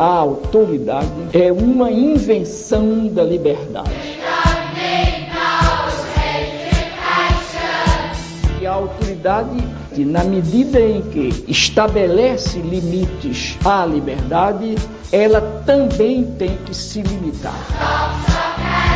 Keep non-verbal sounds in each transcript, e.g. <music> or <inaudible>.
a autoridade é uma invenção da liberdade. E a autoridade, na medida em que estabelece limites à liberdade, ela também tem que se limitar.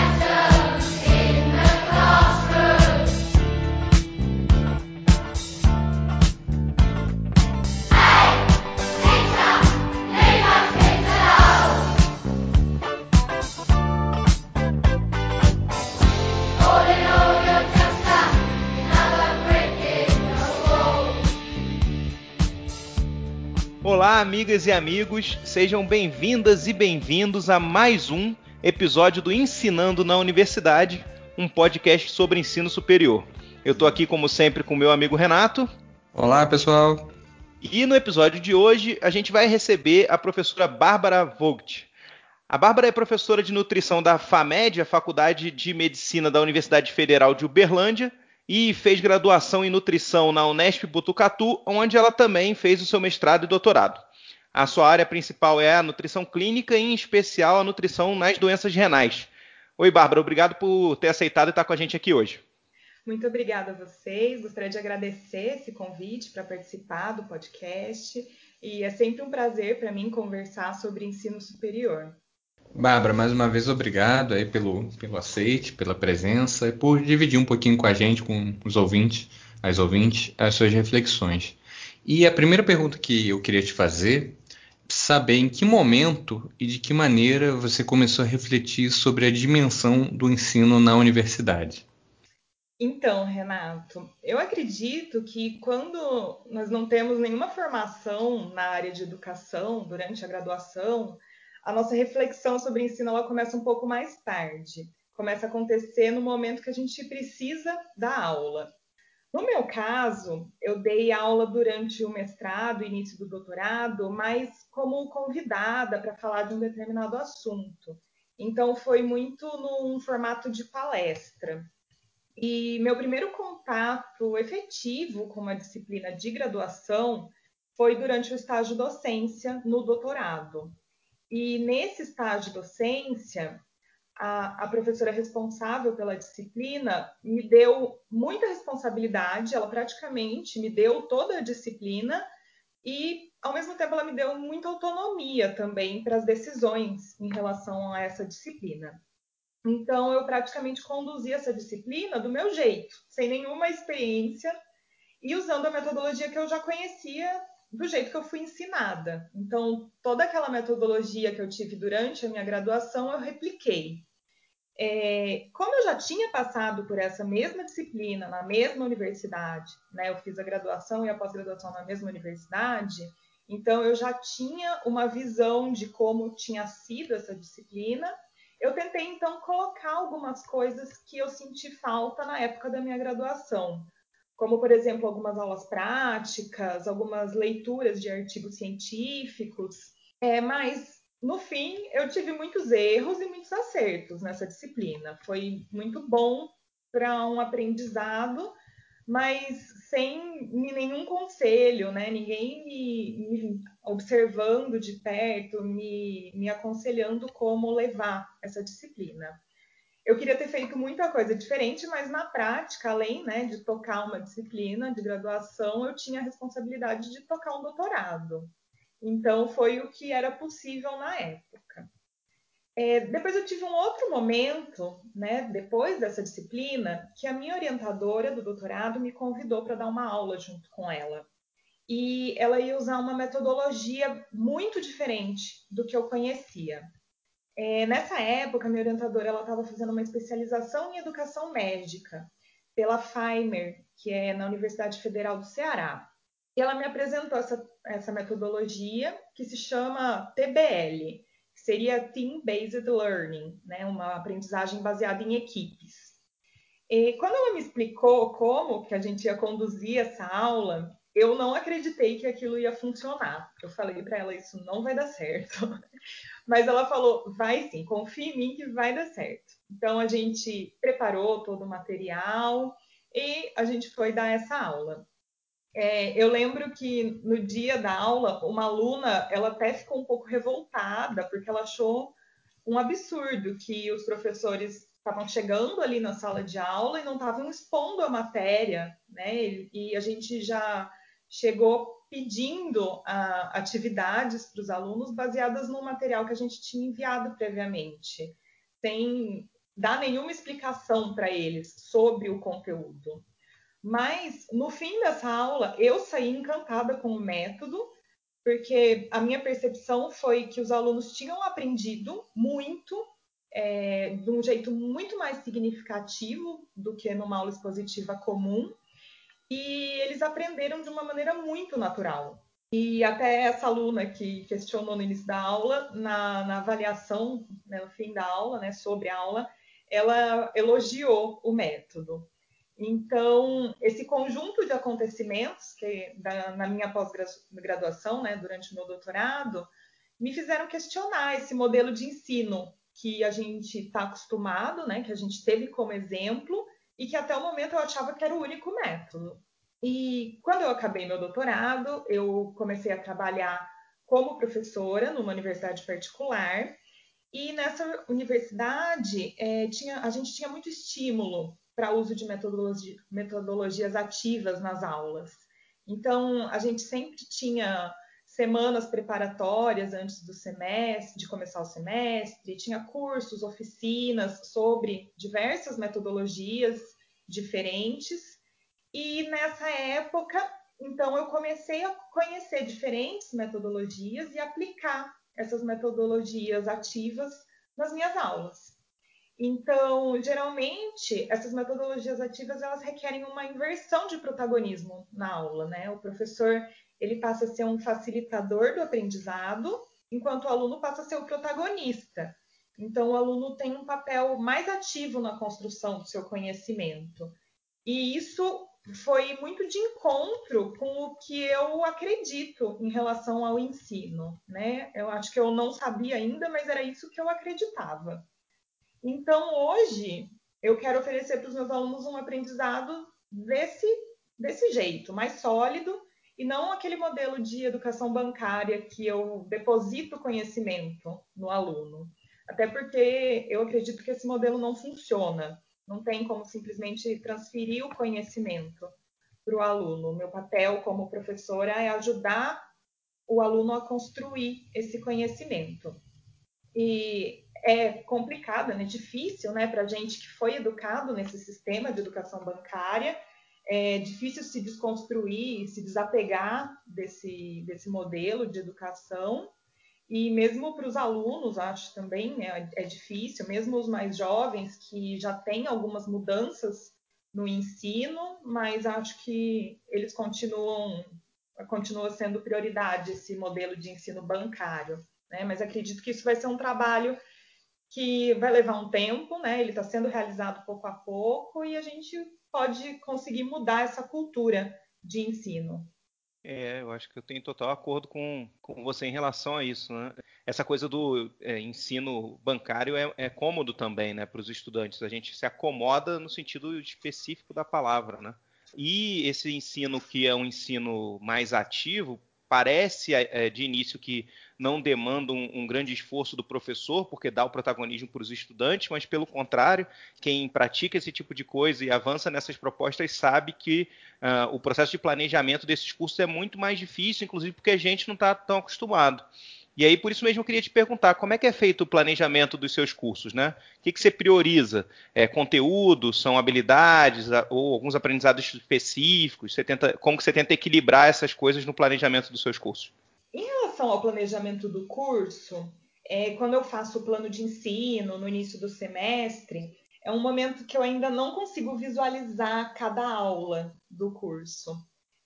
Amigas e amigos, sejam bem-vindas e bem-vindos a mais um episódio do Ensinando na Universidade, um podcast sobre ensino superior. Eu estou aqui, como sempre, com meu amigo Renato. Olá, pessoal. E no episódio de hoje, a gente vai receber a professora Bárbara Vogt. A Bárbara é professora de nutrição da FAMED, a Faculdade de Medicina da Universidade Federal de Uberlândia, e fez graduação em nutrição na Unesp Butucatu, onde ela também fez o seu mestrado e doutorado. A sua área principal é a nutrição clínica, e em especial a nutrição nas doenças renais. Oi, Bárbara, obrigado por ter aceitado estar com a gente aqui hoje. Muito obrigada a vocês. Gostaria de agradecer esse convite para participar do podcast. E é sempre um prazer para mim conversar sobre ensino superior. Bárbara, mais uma vez obrigado aí pelo, pelo aceite, pela presença e por dividir um pouquinho com a gente, com os ouvintes, as ouvintes, as suas reflexões. E a primeira pergunta que eu queria te fazer, saber em que momento e de que maneira você começou a refletir sobre a dimensão do ensino na universidade. Então, Renato, eu acredito que quando nós não temos nenhuma formação na área de educação durante a graduação, a nossa reflexão sobre ensino ela começa um pouco mais tarde. Começa a acontecer no momento que a gente precisa da aula. No meu caso, eu dei aula durante o mestrado, início do doutorado, mas como convidada para falar de um determinado assunto. Então, foi muito num formato de palestra. E meu primeiro contato efetivo com uma disciplina de graduação foi durante o estágio docência no doutorado. E nesse estágio docência, a, a, professora responsável pela disciplina me deu muita responsabilidade, ela praticamente me deu toda a disciplina e, ao mesmo tempo, ela me deu muita autonomia também para as decisões em relação a essa disciplina. Então, eu praticamente conduzi essa disciplina do meu jeito, sem nenhuma experiência e usando a metodologia que eu já conhecia do jeito que eu fui ensinada. Então, toda aquela metodologia que eu tive durante a minha graduação, eu repliquei. É, como eu já tinha passado por essa mesma disciplina na mesma universidade, né, eu fiz a graduação e a pós-graduação na mesma universidade, então eu já tinha uma visão de como tinha sido essa disciplina. Eu tentei então colocar algumas coisas que eu senti falta na época da minha graduação como, por exemplo, algumas aulas práticas, algumas leituras de artigos científicos. É, mas, no fim, eu tive muitos erros e muitos acertos nessa disciplina. Foi muito bom para um aprendizado, mas sem nenhum conselho, né? Ninguém me, me observando de perto, me, me aconselhando como levar essa disciplina eu queria ter feito muita coisa diferente, mas na prática, além né, de tocar uma disciplina de graduação, eu tinha a responsabilidade de tocar um doutorado. Então, foi o que era possível na época. É, depois eu tive um outro momento, né, depois dessa disciplina, que a minha orientadora do doutorado me convidou para dar uma aula junto com ela. E ela ia usar uma metodologia muito diferente do que eu conhecia. É, nessa época, minha orientadora estava fazendo uma especialização em educação médica pela Feimer, que é na Universidade Federal do Ceará. E ela me apresentou essa, essa metodologia que se chama TBL, que seria Team Based Learning, né, uma aprendizagem baseada em equipes. E quando ela me explicou como que a gente ia conduzir essa aula, eu não acreditei que aquilo ia funcionar. Eu falei para ela isso não vai dar certo. <laughs> Mas ela falou: vai sim, confia em mim que vai dar certo. Então a gente preparou todo o material e a gente foi dar essa aula. É, eu lembro que no dia da aula, uma aluna, ela até ficou um pouco revoltada, porque ela achou um absurdo que os professores estavam chegando ali na sala de aula e não estavam expondo a matéria, né? E a gente já chegou pedindo a, atividades para os alunos baseadas no material que a gente tinha enviado previamente, sem dar nenhuma explicação para eles sobre o conteúdo. Mas no fim dessa aula, eu saí encantada com o método, porque a minha percepção foi que os alunos tinham aprendido muito, é, de um jeito muito mais significativo do que numa aula expositiva comum, e eles aprenderam de uma maneira muito natural. E até essa aluna que questionou no início da aula, na, na avaliação, né, no fim da aula, né, sobre a aula, ela elogiou o método. Então, esse conjunto de acontecimentos que da, na minha pós-graduação, né, durante o meu doutorado, me fizeram questionar esse modelo de ensino que a gente está acostumado, né, que a gente teve como exemplo e que até o momento eu achava que era o único método. E quando eu acabei meu doutorado, eu comecei a trabalhar como professora numa universidade particular. E nessa universidade é, tinha, a gente tinha muito estímulo para uso de metodologia, metodologias ativas nas aulas. Então, a gente sempre tinha semanas preparatórias antes do semestre, de começar o semestre, tinha cursos, oficinas sobre diversas metodologias diferentes. E nessa época, então, eu comecei a conhecer diferentes metodologias e aplicar essas metodologias ativas nas minhas aulas. Então, geralmente, essas metodologias ativas elas requerem uma inversão de protagonismo na aula, né? O professor ele passa a ser um facilitador do aprendizado, enquanto o aluno passa a ser o protagonista. Então, o aluno tem um papel mais ativo na construção do seu conhecimento. E isso foi muito de encontro com o que eu acredito em relação ao ensino, né? Eu acho que eu não sabia ainda, mas era isso que eu acreditava. Então, hoje, eu quero oferecer para os meus alunos um aprendizado desse, desse jeito, mais sólido, e não aquele modelo de educação bancária que eu deposito conhecimento no aluno. Até porque eu acredito que esse modelo não funciona. Não tem como simplesmente transferir o conhecimento para o aluno. Meu papel como professora é ajudar o aluno a construir esse conhecimento. E é complicada, né? difícil né? para a gente que foi educado nesse sistema de educação bancária. É difícil se desconstruir, se desapegar desse, desse modelo de educação. E mesmo para os alunos, acho também né, é difícil, mesmo os mais jovens que já têm algumas mudanças no ensino, mas acho que eles continuam continua sendo prioridade esse modelo de ensino bancário. Né? Mas acredito que isso vai ser um trabalho que vai levar um tempo, né? Ele está sendo realizado pouco a pouco e a gente pode conseguir mudar essa cultura de ensino. É, eu acho que eu tenho total acordo com, com você em relação a isso, né? Essa coisa do é, ensino bancário é, é, cômodo também, né, para os estudantes. A gente se acomoda no sentido específico da palavra, né? E esse ensino que é um ensino mais ativo parece é, de início que não demanda um, um, grande esforço do professor, porque dá o protagonismo para os estudantes, mas pelo contrário, quem pratica esse tipo de coisa e avança nessas propostas sabe que uh, o processo de planejamento desses cursos é muito mais difícil, inclusive porque a gente não está tão acostumado. E aí, por isso mesmo, eu queria te perguntar, como é que é feito o planejamento dos seus cursos, né? O que, que você prioriza? É conteúdo, são habilidades ou alguns aprendizados específicos? Você tenta, como que você tenta equilibrar essas coisas no planejamento dos seus cursos? Em relação ao planejamento do curso, é, quando eu faço o plano de ensino no início do semestre, é um momento que eu ainda não consigo visualizar cada aula do curso.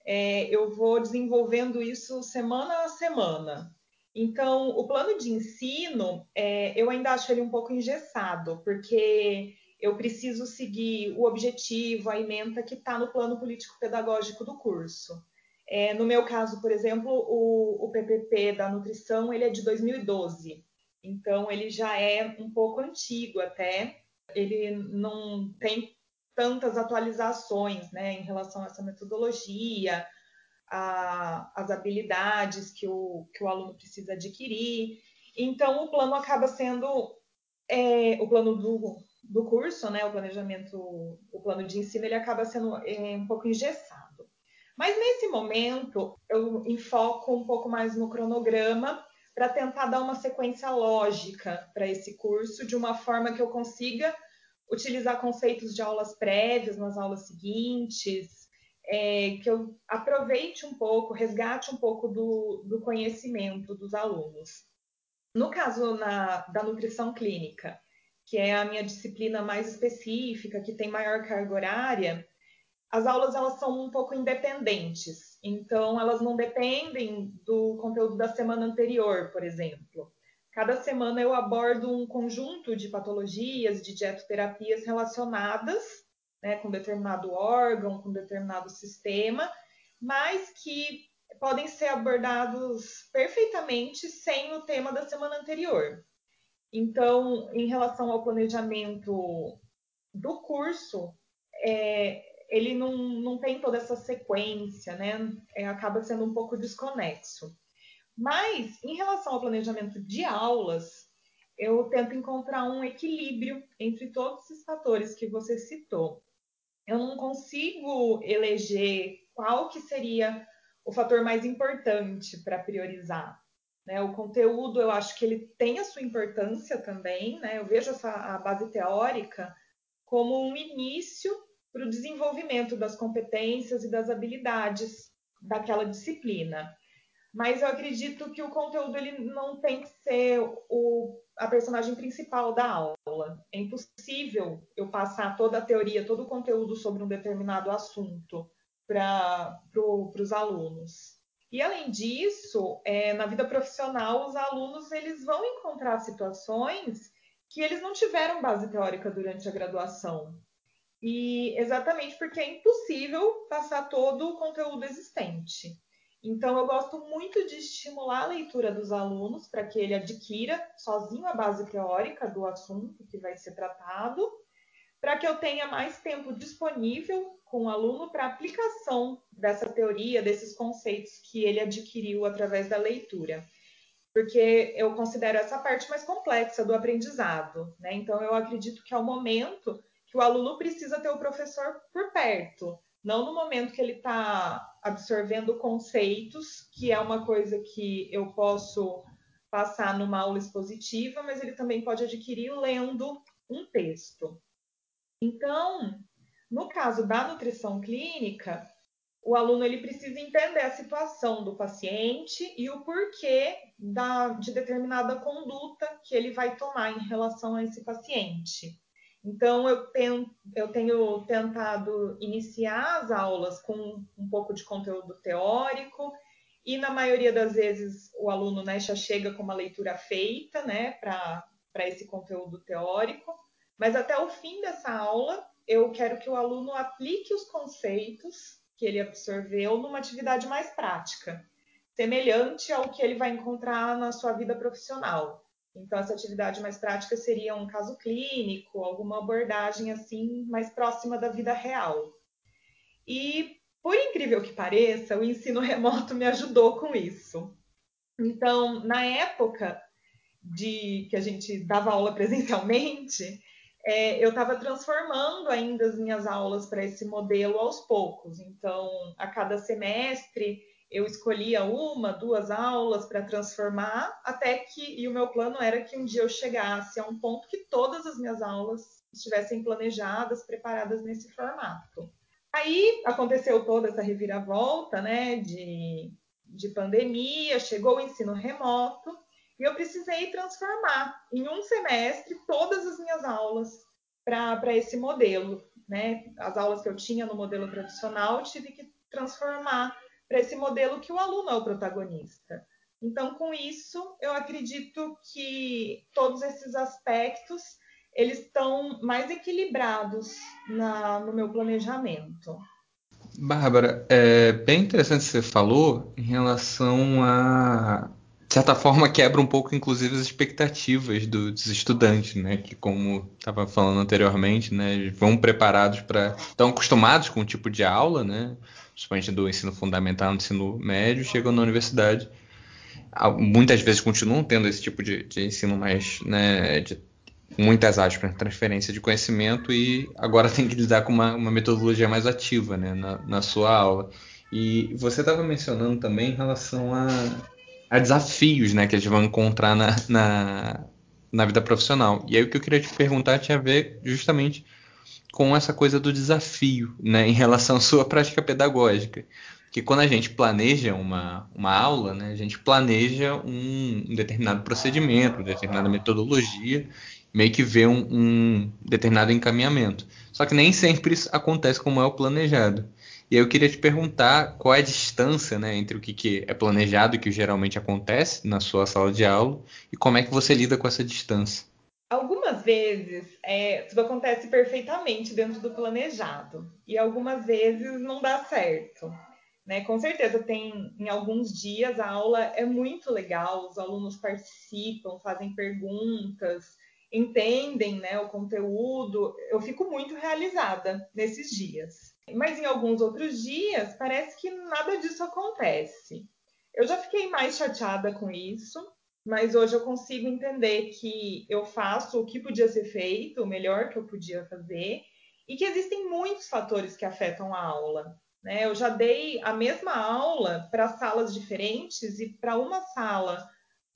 É, eu vou desenvolvendo isso semana a semana. Então, o plano de ensino, é, eu ainda acho ele um pouco engessado, porque eu preciso seguir o objetivo, a ementa que está no plano político-pedagógico do curso. É, no meu caso, por exemplo, o, o, PPP da nutrição ele é de 2012, então ele já é um pouco antigo até. Ele não tem tantas atualizações, né, em relação a essa metodologia, a, as habilidades que o, que o aluno precisa adquirir. Então, o plano acaba sendo é, o plano do, do curso, né, o planejamento, o plano de ensino, ele acaba sendo é, um pouco engessado. Mas nesse momento, eu enfoco um pouco mais no cronograma para tentar dar uma sequência lógica para esse curso, de uma forma que eu consiga utilizar conceitos de aulas prévias nas aulas seguintes, é, que eu aproveite um pouco, resgate um pouco do, do conhecimento dos alunos. No caso na, da nutrição clínica, que é a minha disciplina mais específica, que tem maior carga horária, as aulas elas são um pouco independentes, então elas não dependem do conteúdo da semana anterior, por exemplo. Cada semana eu abordo um conjunto de patologias, de dietoterapias relacionadas né, com determinado órgão, com determinado sistema, mas que podem ser abordados perfeitamente sem o tema da semana anterior. Então, em relação ao planejamento do curso, é, ele não, não tem toda essa sequência, né? É, acaba sendo um pouco desconexo. Mas, em relação ao planejamento de aulas, eu tento encontrar um equilíbrio entre todos esses fatores que você citou. Eu não consigo eleger qual que seria o fator mais importante para priorizar. Né? O conteúdo, eu acho que ele tem a sua importância também, né? Eu vejo essa, a base teórica como um início para o desenvolvimento das competências e das habilidades daquela disciplina. Mas eu acredito que o conteúdo ele não tem que ser o, a personagem principal da aula. É impossível eu passar toda a teoria, todo o conteúdo sobre um determinado assunto para pro, os alunos. E além disso, é, na vida profissional, os alunos eles vão encontrar situações que eles não tiveram base teórica durante a graduação. E exatamente porque é impossível passar todo o conteúdo existente. Então, eu gosto muito de estimular a leitura dos alunos para que ele adquira sozinho a base teórica do assunto que vai ser tratado, para que eu tenha mais tempo disponível com o aluno para aplicação dessa teoria, desses conceitos que ele adquiriu através da leitura. Porque eu considero essa parte mais complexa do aprendizado, né? Então, eu acredito que é o momento que o aluno precisa ter o professor por perto, não no momento que ele está absorvendo conceitos, que é uma coisa que eu posso passar numa aula expositiva, mas ele também pode adquirir lendo um texto. Então, no caso da nutrição clínica, o aluno ele precisa entender a situação do paciente e o porquê da, de determinada conduta que ele vai tomar em relação a esse paciente. Então, eu tenho, eu tenho tentado iniciar as aulas com um pouco de conteúdo teórico, e na maioria das vezes o aluno né, já chega com uma leitura feita né, para esse conteúdo teórico, mas até o fim dessa aula, eu quero que o aluno aplique os conceitos que ele absorveu numa atividade mais prática, semelhante ao que ele vai encontrar na sua vida profissional. Então, essa atividade mais prática seria um caso clínico, alguma abordagem assim mais próxima da vida real. E, por incrível que pareça, o ensino remoto me ajudou com isso. Então, na época de que a gente dava aula presencialmente, é, eu estava transformando ainda as minhas aulas para esse modelo aos poucos. Então, a cada semestre eu escolhia uma, duas aulas para transformar, até que, e o meu plano era que um dia eu chegasse a um ponto que todas as minhas aulas estivessem planejadas, preparadas nesse formato. Aí aconteceu toda essa reviravolta, né, de, de pandemia, chegou o ensino remoto, e eu precisei transformar em um semestre todas as minhas aulas para esse modelo, né? As aulas que eu tinha no modelo tradicional, tive que transformar para esse modelo que o aluno é o protagonista. Então, com isso, eu acredito que todos esses aspectos eles estão mais equilibrados na, no meu planejamento. Bárbara, é bem interessante o que você falou em relação a, de certa forma, <laughs> quebra um pouco, inclusive, as expectativas do, dos estudantes, né? Que, como estava falando anteriormente, né? Vão preparados para. estão acostumados com o tipo de aula, né? Principalmente do ensino fundamental, no ensino médio, chegam na universidade. Muitas vezes continuam tendo esse tipo de, de ensino mais, né, de muitas aspas, transferência de conhecimento e agora <laughs> tem que lidar com uma, uma metodologia mais ativa né, na, na sua aula. E você estava mencionando também em relação a, a desafios né, que eles vão encontrar na, na, na vida profissional. E aí o que eu queria te perguntar tinha a ver justamente com essa coisa do desafio né, em relação à sua prática pedagógica. Que quando a gente planeja uma, uma aula, né, a gente planeja um, um determinado procedimento, uma determinada metodologia, meio que vê um, um, determinado encaminhamento. Só que nem sempre isso acontece como é o planejado. E eu queria te perguntar qual é a distância né, entre o que, que é planejado e o que geralmente acontece na sua sala de aula e como é que você lida com essa distância. Algumas vezes é, tudo acontece perfeitamente dentro do planejado e algumas vezes não dá certo. Né? Com certeza tem em alguns dias a aula é muito legal, os alunos participam, fazem perguntas, entendem né, o conteúdo. Eu fico muito realizada nesses dias. Mas em alguns outros dias parece que nada disso acontece. Eu já fiquei mais chateada com isso, mas hoje eu consigo entender que eu faço o que podia ser feito, o melhor que eu podia fazer, e que existem muitos fatores que afetam a aula. Né? Eu já dei a mesma aula para salas diferentes, e para uma sala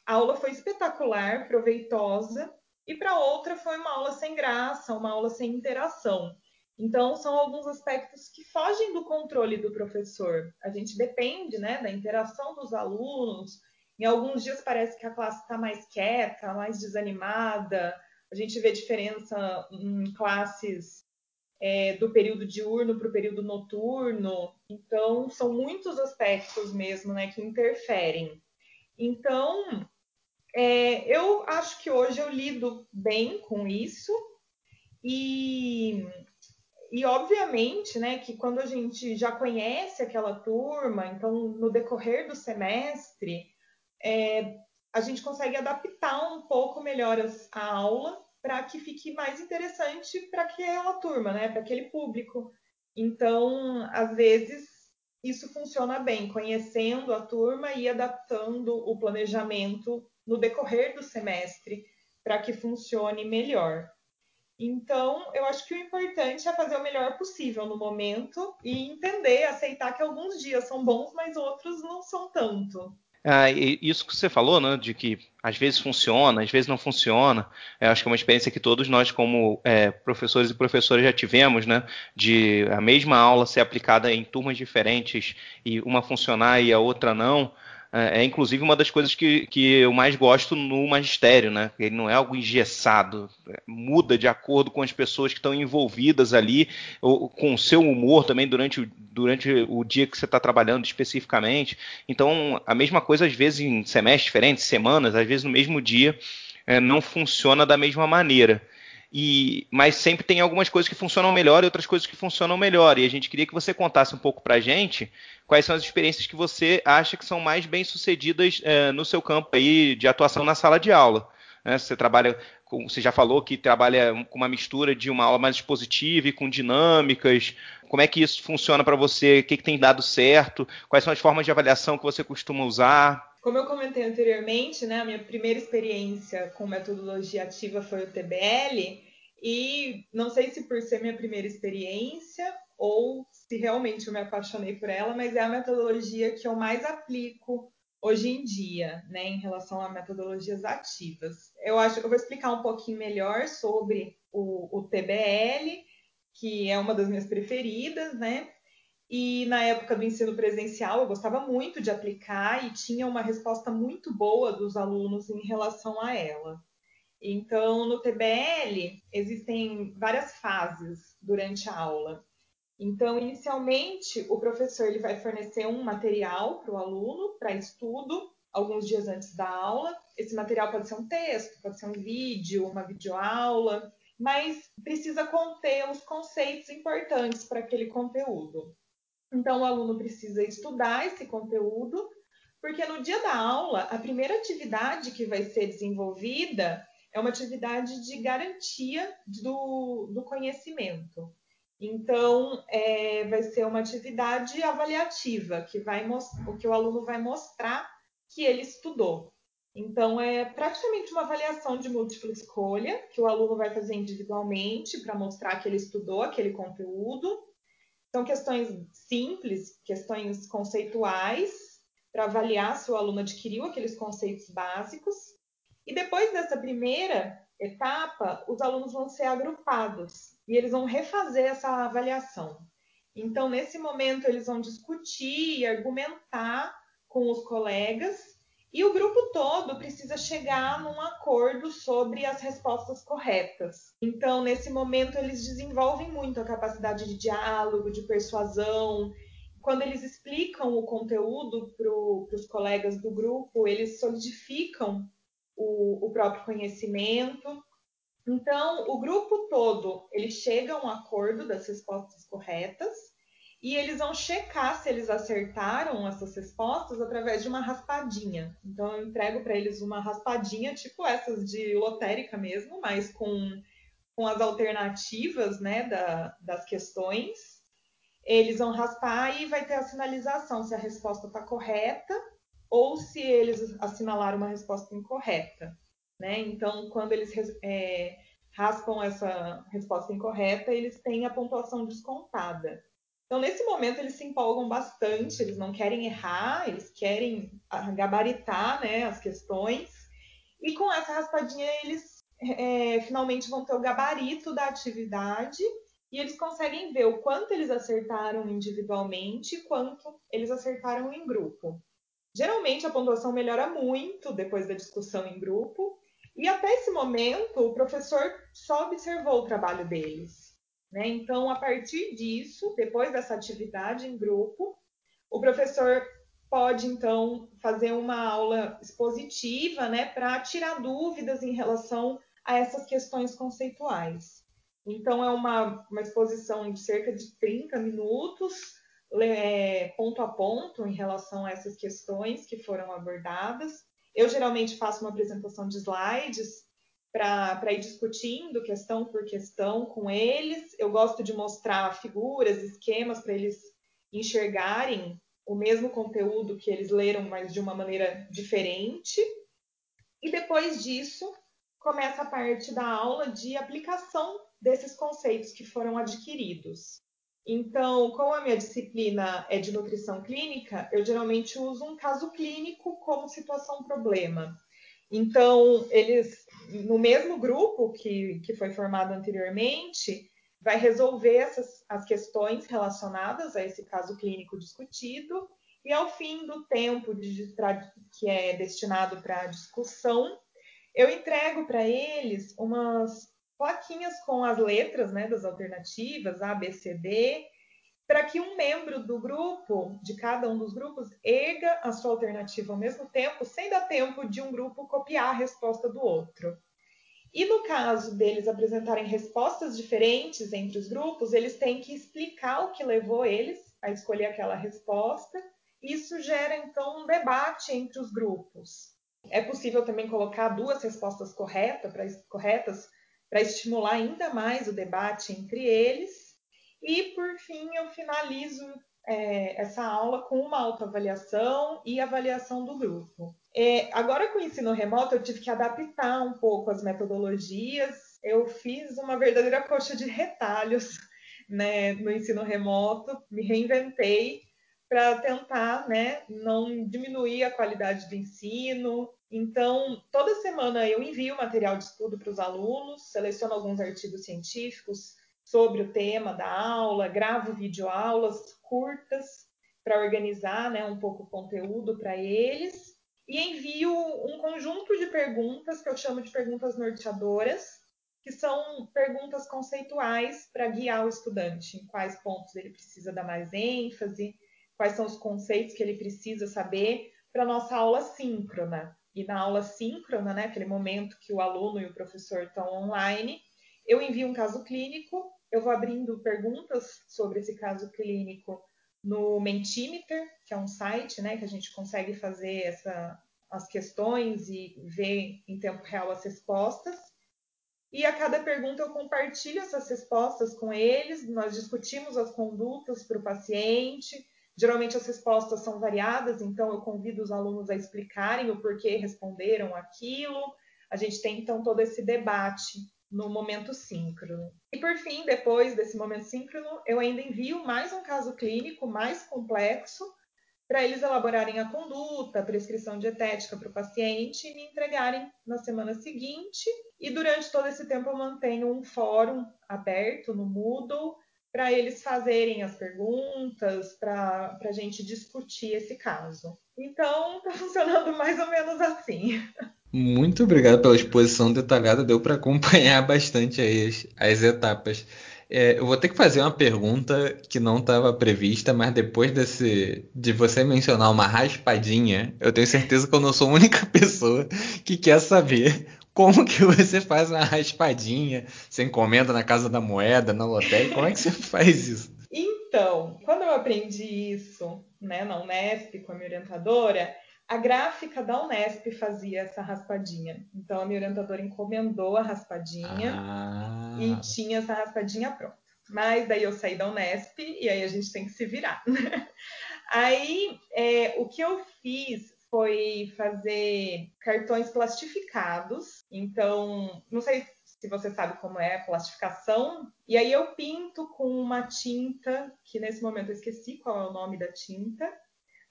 a aula foi espetacular, proveitosa, e para outra foi uma aula sem graça, uma aula sem interação. Então, são alguns aspectos que fogem do controle do professor. A gente depende né, da interação dos alunos, em alguns dias parece que a classe está mais quieta, mais desanimada. A gente vê diferença em classes é, do período diurno para o período noturno. Então, são muitos aspectos mesmo né, que interferem. Então, é, eu acho que hoje eu lido bem com isso. E, e obviamente, né, que quando a gente já conhece aquela turma, então no decorrer do semestre, é, a gente consegue adaptar um pouco melhor a aula para que fique mais interessante para aquela turma, né, para aquele público. Então, às vezes, isso funciona bem, conhecendo a turma e adaptando o planejamento no decorrer do semestre para que funcione melhor. Então, eu acho que o importante é fazer o melhor possível no momento e entender, aceitar que alguns dias são bons, mas outros não são tanto. Ah, isso que você falou, né, de que às vezes funciona, às vezes não funciona, eu acho que é uma experiência que todos nós, como é, professores e professoras, já tivemos, né, de a mesma aula ser aplicada em turmas diferentes e uma funcionar e a outra não. É, é, inclusive uma das coisas que, que eu mais gosto no magistério, né? Ele não é algo engessado, é, muda de acordo com as pessoas que estão envolvidas ali, ou, com o seu humor também durante, o, durante o dia que você está trabalhando especificamente. Então, a mesma coisa às vezes em semestres diferentes, semanas, às vezes no mesmo dia, é, não funciona da mesma maneira. E, mas sempre tem algumas coisas que funcionam melhor e outras coisas que funcionam melhor. E a gente queria que você contasse um pouco para a gente quais são as experiências que você acha que são mais bem sucedidas é, no seu campo aí de atuação na sala de aula. Né? Você trabalha, com, você já falou que trabalha com uma mistura de uma aula mais expositiva e com dinâmicas. Como é que isso funciona para você? O que, que tem dado certo? Quais são as formas de avaliação que você costuma usar? Como eu comentei anteriormente, né, a minha primeira experiência com metodologia ativa foi o TBL, e não sei se por ser minha primeira experiência ou se realmente eu me apaixonei por ela, mas é a metodologia que eu mais aplico hoje em dia, né, em relação a metodologias ativas. Eu acho que eu vou explicar um pouquinho melhor sobre o, o TBL, que é uma das minhas preferidas, né? E na época do ensino presencial, eu gostava muito de aplicar e tinha uma resposta muito boa dos alunos em relação a ela. Então, no TBL, existem várias fases durante a aula. Então, inicialmente, o professor ele vai fornecer um material para o aluno para estudo alguns dias antes da aula. Esse material pode ser um texto, pode ser um vídeo, uma videoaula, mas precisa conter os conceitos importantes para aquele conteúdo. Então, o aluno precisa estudar esse conteúdo, porque no dia da aula, a primeira atividade que vai ser desenvolvida é uma atividade de garantia do, do conhecimento. Então, é, vai ser uma atividade avaliativa, que, vai o que o aluno vai mostrar que ele estudou. Então, é praticamente uma avaliação de múltipla escolha, que o aluno vai fazer individualmente para mostrar que ele estudou aquele conteúdo. São questões simples, questões conceituais, para avaliar se o aluno adquiriu aqueles conceitos básicos. E depois dessa primeira etapa, os alunos vão ser agrupados e eles vão refazer essa avaliação. Então, nesse momento, eles vão discutir e argumentar com os colegas e o grupo todo precisa chegar num acordo sobre as respostas corretas. Então, nesse momento, eles desenvolvem muito a capacidade de diálogo, de persuasão. Quando eles explicam o conteúdo para os colegas do grupo, eles solidificam o, o próprio conhecimento. Então, o grupo todo ele chega a um acordo das respostas corretas e eles vão checar se eles acertaram essas respostas através de uma raspadinha. Então eu entrego para eles uma raspadinha, tipo essas de lotérica mesmo, mas com, com as alternativas né, da, das questões. Eles vão raspar e vai ter a sinalização se a resposta está correta ou se eles assinalaram uma resposta incorreta. Né? Então, quando eles é, raspam essa resposta incorreta, eles têm a pontuação descontada. Então, nesse momento, eles se empolgam bastante, eles não querem errar, eles querem gabaritar né, as questões. E com essa raspadinha, eles é, finalmente vão ter o gabarito da atividade e eles conseguem ver o quanto eles acertaram individualmente e quanto eles acertaram em grupo. Geralmente, a pontuação melhora muito depois da discussão em grupo. E até esse momento, o professor só observou o trabalho deles. Né? Então, a partir disso, depois dessa atividade em grupo, o professor pode então fazer uma aula expositiva, né, para tirar dúvidas em relação a essas questões conceituais. Então, é uma, uma exposição de cerca de 30 minutos, é, ponto a ponto, em relação a essas questões que foram abordadas. Eu geralmente faço uma apresentação de slides para ir discutindo questão por questão com eles. Eu gosto de mostrar figuras, esquemas para eles enxergarem o mesmo conteúdo que eles leram, mas de uma maneira diferente. E depois disso, começa a parte da aula de aplicação desses conceitos que foram adquiridos. Então, como a minha disciplina é de nutrição clínica, eu geralmente uso um caso clínico como situação problema. Então, eles, no mesmo grupo que, que foi formado anteriormente, vai resolver essas, as questões relacionadas a esse caso clínico discutido, e ao fim do tempo de, que é destinado para discussão, eu entrego para eles umas plaquinhas com as letras né, das alternativas, A, B, C, D, para que um membro do grupo, de cada um dos grupos, erga a sua alternativa ao mesmo tempo, sem dar tempo de um grupo copiar a resposta do outro. E no caso deles apresentarem respostas diferentes entre os grupos, eles têm que explicar o que levou eles a escolher aquela resposta. Isso gera então um debate entre os grupos. É possível também colocar duas respostas corretas para estimular ainda mais o debate entre eles. E, por fim, eu finalizo é, essa aula com uma autoavaliação e avaliação do grupo. É, agora, com o ensino remoto, eu tive que adaptar um pouco as metodologias. Eu fiz uma verdadeira coxa de retalhos <laughs> né, no ensino remoto, me reinventei para tentar né, não diminuir a qualidade do ensino. Então, toda semana eu envio material de estudo para os alunos, seleciono alguns artigos científicos, sobre o tema da aula, gravo videoaulas curtas para organizar né, um pouco o conteúdo para eles e envio um conjunto de perguntas que eu chamo de perguntas norteadoras, que são perguntas conceituais para guiar o estudante em quais pontos ele precisa dar mais ênfase, quais são os conceitos que ele precisa saber para nossa aula síncrona. E na aula síncrona, né, aquele momento que o aluno e o professor estão online, eu envio um caso clínico eu vou abrindo perguntas sobre esse caso clínico no Mentimeter, que é um site né, que a gente consegue fazer essa, as questões e ver em tempo real as respostas. E a cada pergunta eu compartilho essas respostas com eles, nós discutimos as condutas para o paciente. Geralmente as respostas são variadas, então eu convido os alunos a explicarem o porquê responderam aquilo. A gente tem então todo esse debate no momento síncrono. E por fim, depois desse momento síncrono, eu ainda envio mais um caso clínico mais complexo para eles elaborarem a conduta, a prescrição dietética para o paciente e me entregarem na semana seguinte. E durante todo esse tempo eu mantenho um fórum aberto no Moodle para eles fazerem as perguntas, para a gente discutir esse caso. Então, está <laughs> funcionando mais ou menos assim. Muito obrigado pela exposição detalhada, deu para acompanhar <laughs> bastante aí as, as etapas. É, eu vou ter que fazer uma pergunta que não estava prevista, mas depois desse, de você mencionar uma raspadinha, eu tenho certeza que eu não sou a única <laughs> pessoa que quer saber como que você faz uma raspadinha. Você encomenda na Casa da Moeda, na lotérica, como é que você <laughs> faz isso? Então, quando eu aprendi isso né, na Unesp com a minha orientadora, a gráfica da Unesp fazia essa raspadinha. Então a minha orientadora encomendou a raspadinha ah. e tinha essa raspadinha pronta. Mas daí eu saí da Unesp e aí a gente tem que se virar. aí é, o que eu fiz foi fazer cartões plastificados. Então, não sei se você sabe como é a plastificação. E aí eu pinto com uma tinta, que nesse momento eu esqueci qual é o nome da tinta,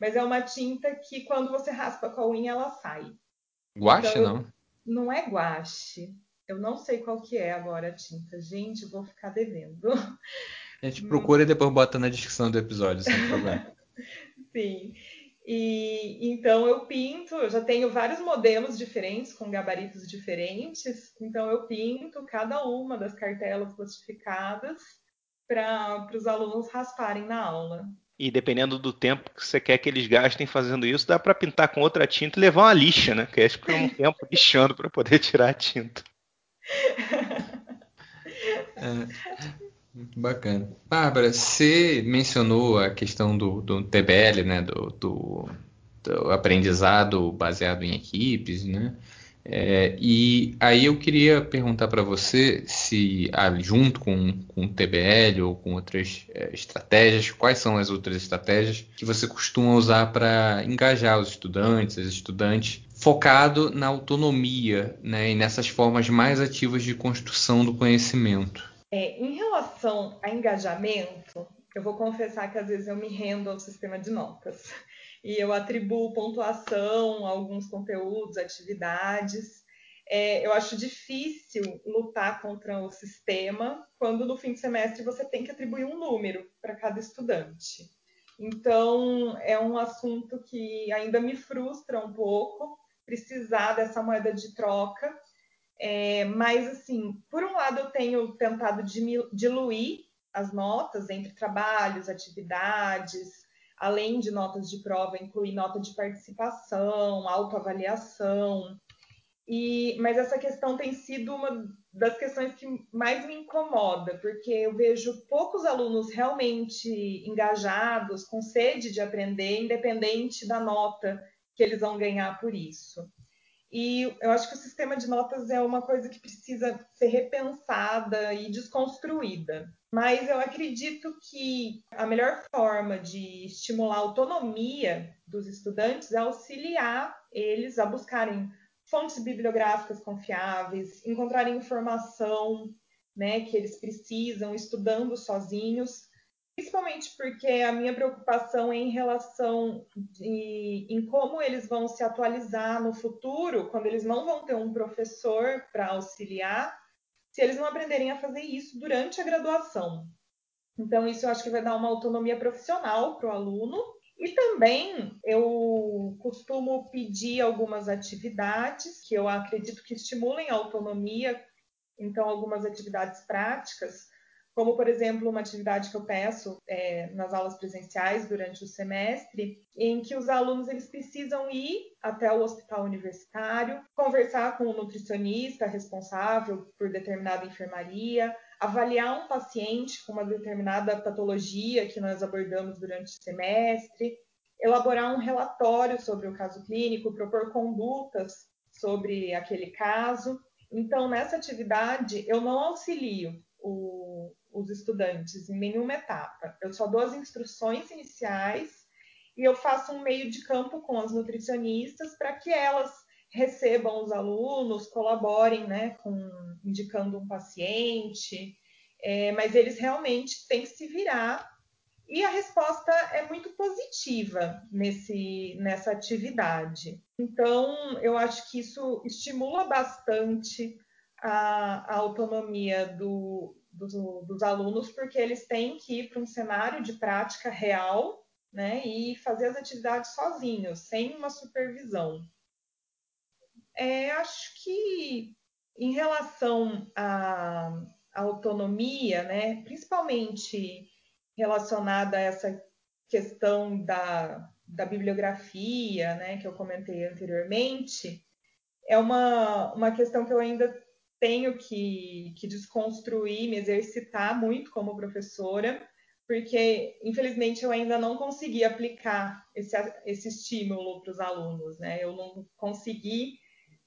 mas é uma tinta que quando você raspa com a unha ela sai. Guache então, não? Não é guache. Eu não sei qual que é agora a tinta. Gente, vou ficar devendo. A gente procura e depois bota na descrição do episódio, sem problema. <laughs> Sim. E então eu pinto, eu já tenho vários modelos diferentes com gabaritos diferentes, então eu pinto cada uma das cartelas plastificadas para os alunos rasparem na aula. E dependendo do tempo que você quer que eles gastem fazendo isso, dá para pintar com outra tinta e levar uma lixa, né? Que é ficar um tempo lixando para poder <laughs> tirar a tinta. É, bacana. Bárbara, você mencionou a questão do, do TBL, né? Do, do, do aprendizado baseado em equipes, né? É, e aí eu queria perguntar para você se, ah, junto com, com o TBL ou com outras é, estratégias, quais são as outras estratégias que você costuma usar para engajar os estudantes, as estudantes, focado na autonomia né, e nessas formas mais ativas de construção do conhecimento? É, em relação a engajamento, eu vou confessar que às vezes eu me rendo ao sistema de notas e eu atribuo pontuação a alguns conteúdos, atividades. É, eu acho difícil lutar contra o sistema quando no fim de semestre você tem que atribuir um número para cada estudante. Então, é um assunto que ainda me frustra um pouco precisar dessa moeda de troca. É, mas, assim, por um lado, eu tenho tentado diluir as notas entre trabalhos, atividades, além de notas de prova, incluir nota de participação, autoavaliação. E, mas essa questão tem sido uma das questões que mais me incomoda, porque eu vejo poucos alunos realmente engajados, com sede de aprender, independente da nota que eles vão ganhar por isso. E eu acho que o sistema de notas é uma coisa que precisa ser repensada e desconstruída. Mas eu acredito que a melhor forma de estimular a autonomia dos estudantes é auxiliar eles a buscarem fontes bibliográficas confiáveis, encontrarem informação né, que eles precisam, estudando sozinhos Principalmente porque a minha preocupação é em relação de, em como eles vão se atualizar no futuro, quando eles não vão ter um professor para auxiliar, se eles não aprenderem a fazer isso durante a graduação. Então, isso eu acho que vai dar uma autonomia profissional para o aluno. E também eu costumo pedir algumas atividades que eu acredito que estimulem a autonomia, então, algumas atividades práticas como, por exemplo, uma atividade que eu peço é, nas aulas presenciais durante o semestre, em que os alunos eles precisam ir até o hospital universitário, conversar com o nutricionista responsável por determinada enfermaria, avaliar um paciente com uma determinada patologia que nós abordamos durante o semestre, elaborar um relatório sobre o caso clínico, propor condutas sobre aquele caso. Então, nessa atividade, eu não auxilio o, os estudantes em nenhuma etapa. Eu só dou as instruções iniciais e eu faço um meio de campo com as nutricionistas para que elas recebam os alunos, colaborem, né, com indicando um paciente, é, mas eles realmente têm que se virar e a resposta é muito positiva nesse, nessa atividade. Então, eu acho que isso estimula bastante a, a autonomia do, do, dos alunos, porque eles têm que ir para um cenário de prática real né, e fazer as atividades sozinhos, sem uma supervisão. É, acho que em relação à, autonomia, né, principalmente relacionada a essa questão da, da bibliografia, né, que eu comentei anteriormente, é uma, uma questão que eu ainda tenho que, que desconstruir, me exercitar muito como professora, porque infelizmente eu ainda não consegui aplicar esse, esse estímulo para os alunos, né? Eu não consegui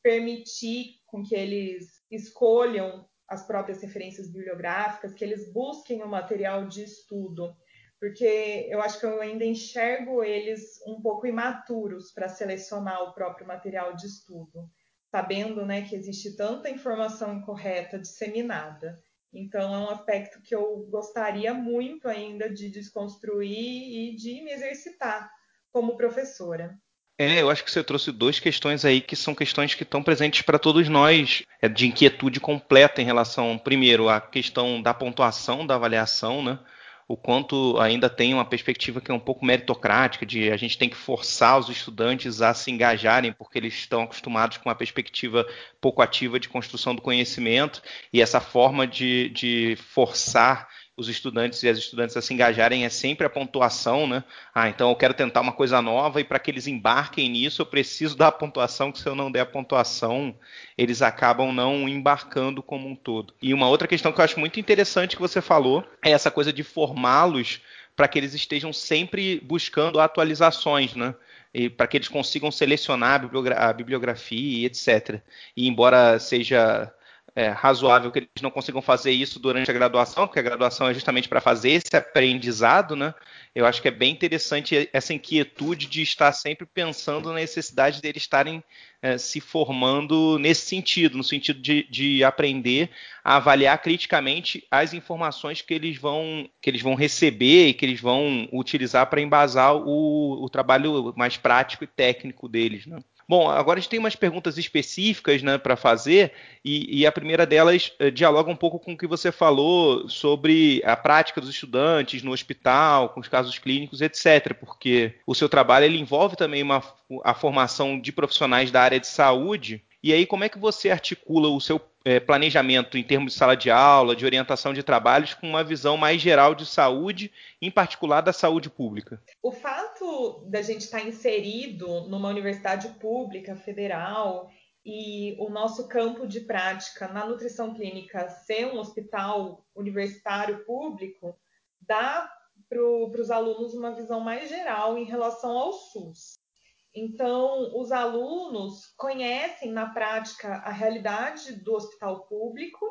permitir com que eles escolham as próprias referências bibliográficas, que eles busquem o um material de estudo, porque eu acho que eu ainda enxergo eles um pouco imaturos para selecionar o próprio material de estudo, sabendo né, que existe tanta informação incorreta disseminada. Então, é um aspecto que eu gostaria muito ainda de desconstruir e de me exercitar como professora. É, eu acho que você trouxe duas questões aí que são questões que estão presentes para todos nós, é, de inquietude completa em relação, primeiro, à questão da pontuação da avaliação, né? O quanto ainda tem uma perspectiva que é um pouco meritocrática, de a gente tem que forçar os estudantes a se engajarem, porque eles estão acostumados com uma perspectiva pouco ativa de construção do conhecimento, e essa forma de, de forçar os estudantes e as estudantes a se engajarem é sempre a pontuação, né? Ah, então eu quero tentar uma coisa nova e para que eles embarquem nisso eu preciso dar a pontuação, que se eu não der a pontuação, eles acabam não embarcando como um todo. E uma outra questão que eu acho muito interessante que você falou é essa coisa de formá-los para que eles estejam sempre buscando atualizações, né? E para que eles consigam selecionar a bibliografia e etc. E embora seja é, razoável que eles não consigam fazer isso durante a graduação, porque a graduação é justamente para fazer esse aprendizado, né? Eu acho que é bem interessante essa inquietude de estar sempre pensando na necessidade deles estarem é, se formando nesse sentido, no sentido de, de, aprender a avaliar criticamente as informações que eles vão, que eles vão receber e que eles vão utilizar para embasar o, o trabalho mais prático e técnico deles, né? Bom, agora a gente tem umas perguntas específicas né, para fazer, e, e, a primeira delas eh, dialoga um pouco com o que você falou sobre a prática dos estudantes no hospital, com os casos clínicos, etc. Porque o seu trabalho ele envolve também uma, a formação de profissionais da área de saúde. E aí, como é que você articula o seu é, planejamento em termos de sala de aula, de orientação de trabalhos, com uma visão mais geral de saúde, em particular da saúde pública? O fato da gente estar inserido numa universidade pública federal e o nosso campo de prática na nutrição clínica ser um hospital universitário público dá para os alunos uma visão mais geral em relação ao SUS. Então, os alunos conhecem na prática a realidade do hospital público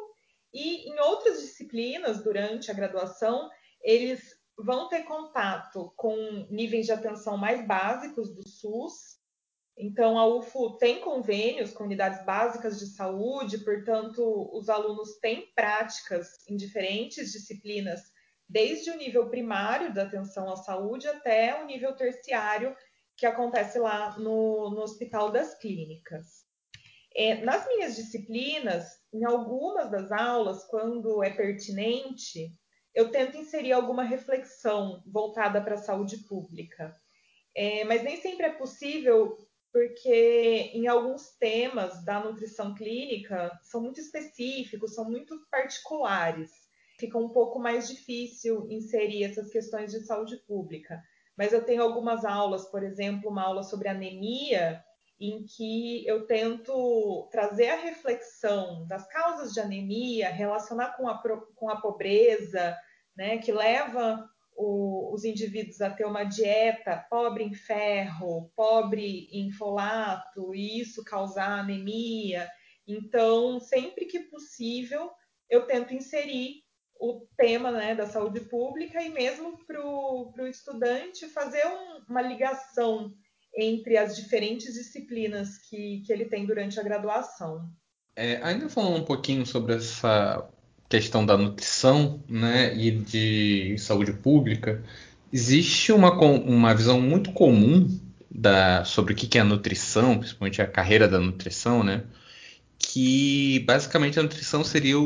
e em outras disciplinas durante a graduação, eles vão ter contato com níveis de atenção mais básicos do SUS. Então, a UFO tem convênios com unidades básicas de saúde, portanto, os alunos têm práticas em diferentes disciplinas, desde o nível primário da atenção à saúde até o nível terciário, que acontece lá no, no Hospital das Clínicas. É, nas minhas disciplinas, em algumas das aulas, quando é pertinente, eu tento inserir alguma reflexão voltada para a saúde pública. É, mas nem sempre é possível, porque em alguns temas da nutrição clínica são muito específicos, são muito particulares. Fica um pouco mais difícil inserir essas questões de saúde pública mas eu tenho algumas aulas, por exemplo, uma aula sobre anemia, em que eu tento trazer a reflexão das causas de anemia, relacionar com a, com a pobreza, né, que leva o, os indivíduos a ter uma dieta pobre em ferro, pobre em folato, e isso causar anemia. Então, sempre que possível, eu tento inserir o tema né, da saúde pública e mesmo para o estudante fazer um, uma ligação entre as diferentes disciplinas que, que ele tem durante a graduação. É, ainda falando um pouquinho sobre essa questão da nutrição né, e de saúde pública, existe uma, uma visão muito comum da, sobre o que é a nutrição, principalmente a carreira da nutrição, né? Que basicamente a nutrição seria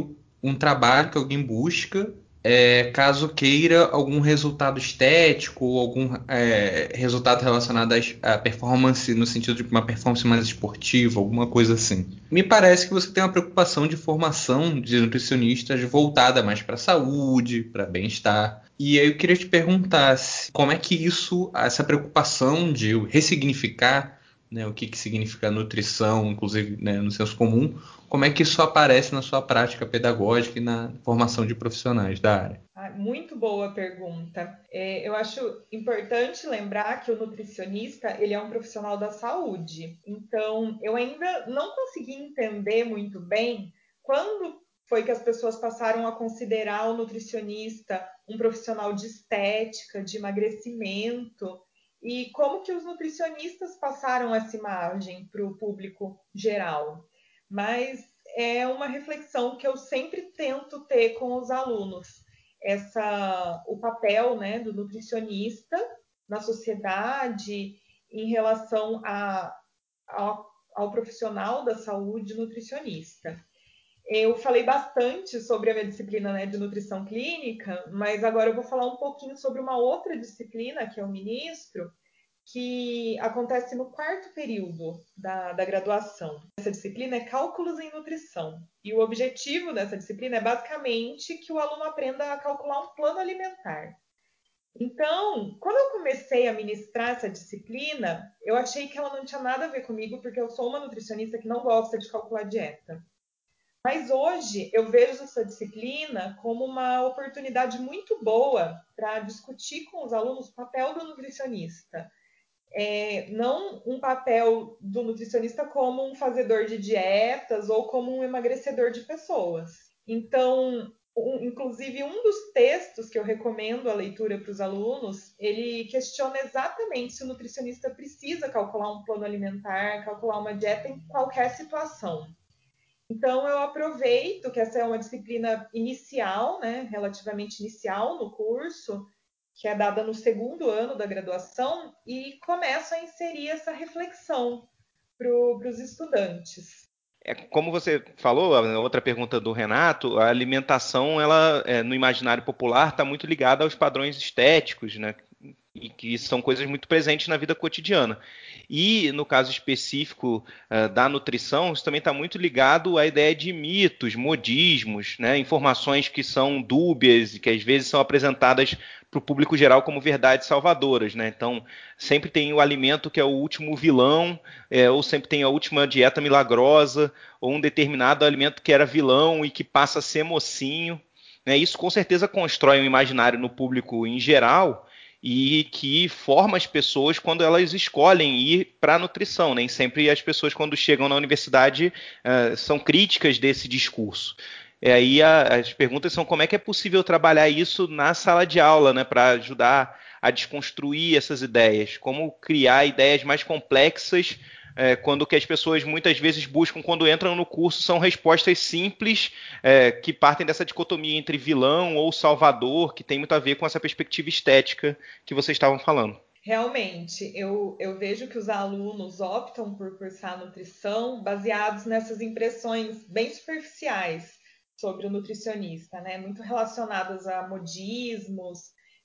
um trabalho que alguém busca é, caso queira algum resultado estético ou algum é, resultado relacionado à performance no sentido de uma performance mais esportiva, alguma coisa assim. Me parece que você tem uma preocupação de formação de nutricionistas voltada mais para saúde, para bem-estar. E aí eu queria te perguntar como é que isso, essa preocupação de ressignificar né, o que, que significa nutrição, inclusive né, no senso comum, como é que isso aparece na sua prática pedagógica e na formação de profissionais da área? Ah, muito boa pergunta. É, eu acho importante lembrar que o nutricionista ele é um profissional da saúde. Então, eu ainda não consegui entender muito bem quando foi que as pessoas passaram a considerar o nutricionista um profissional de estética, de emagrecimento, e como que os nutricionistas passaram essa imagem para o público geral. Mas é uma reflexão que eu sempre tento ter com os alunos, essa o papel né, do nutricionista na sociedade em relação a, ao, ao profissional da saúde nutricionista. Eu falei bastante sobre a minha disciplina né, de nutrição clínica, mas agora eu vou falar um pouquinho sobre uma outra disciplina, que é o ministro, que acontece no quarto período da, da graduação. Essa disciplina é Cálculos em Nutrição. E o objetivo dessa disciplina é basicamente que o aluno aprenda a calcular um plano alimentar. Então, quando eu comecei a ministrar essa disciplina, eu achei que ela não tinha nada a ver comigo, porque eu sou uma nutricionista que não gosta de calcular dieta. Mas hoje eu vejo essa disciplina como uma oportunidade muito boa para discutir com os alunos o papel do nutricionista. É, não um papel do nutricionista como um fazedor de dietas ou como um emagrecedor de pessoas. Então, um, inclusive um dos textos que eu recomendo a leitura para os alunos, ele questiona exatamente se o nutricionista precisa calcular um plano alimentar, calcular uma dieta em qualquer situação. Então, eu aproveito que essa é uma disciplina inicial, né, relativamente inicial no curso, que é dada no segundo ano da graduação, e começo a inserir essa reflexão para os estudantes. É, como você falou, a outra pergunta do Renato, a alimentação, ela é, no imaginário popular está muito ligada aos padrões estéticos, né? e que são coisas muito presentes na vida cotidiana. E no caso específico uh, da nutrição, isso também está muito ligado à ideia de mitos, modismos, né? informações que são dúbias e que às vezes são apresentadas para o público geral como verdades salvadoras. Né? Então, sempre tem o alimento que é o último vilão, é, ou sempre tem a última dieta milagrosa, ou um determinado alimento que era vilão e que passa a ser mocinho. Né? Isso com certeza constrói um imaginário no público em geral e que forma as pessoas quando elas escolhem ir para a nutrição. Nem sempre as pessoas, quando chegam na universidade, uh, são críticas desse discurso. E aí a, as perguntas são como é que é possível trabalhar isso na sala de aula, né, para ajudar a desconstruir essas ideias, como criar ideias mais complexas é, quando que as pessoas muitas vezes buscam quando entram no curso são respostas simples é, que partem dessa dicotomia entre vilão ou salvador, que tem muito a ver com essa perspectiva estética que vocês estavam falando. Realmente, eu, eu vejo que os alunos optam por cursar nutrição baseados nessas impressões bem superficiais sobre o nutricionista, né? Muito relacionadas a modismos,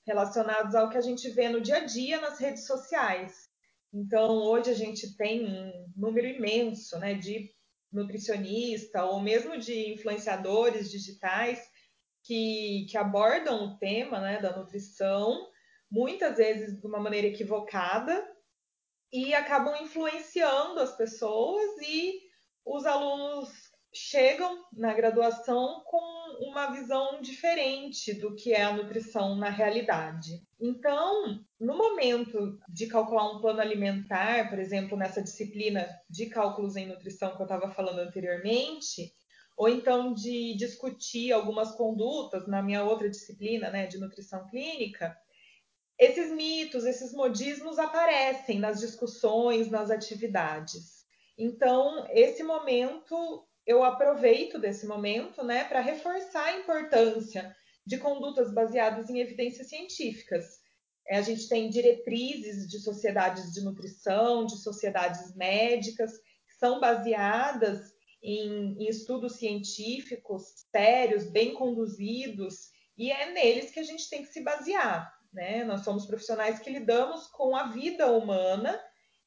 relacionados ao que a gente vê no dia a dia nas redes sociais. Então, hoje a gente tem um número imenso né, de nutricionista ou mesmo de influenciadores digitais que, que abordam o tema né, da nutrição, muitas vezes de uma maneira equivocada, e acabam influenciando as pessoas e os alunos chegam na graduação com uma visão diferente do que é a nutrição na realidade. Então, no momento de calcular um plano alimentar, por exemplo, nessa disciplina de cálculos em nutrição que eu estava falando anteriormente, ou então de discutir algumas condutas na minha outra disciplina, né, de nutrição clínica, esses mitos, esses modismos aparecem nas discussões, nas atividades. Então, esse momento eu aproveito desse momento, né, para reforçar a importância de condutas baseadas em evidências científicas. É, a gente tem diretrizes de sociedades de nutrição, de sociedades médicas, que são baseadas em, em estudos científicos sérios, bem conduzidos, e é neles que a gente tem que se basear. Né? Nós somos profissionais que lidamos com a vida humana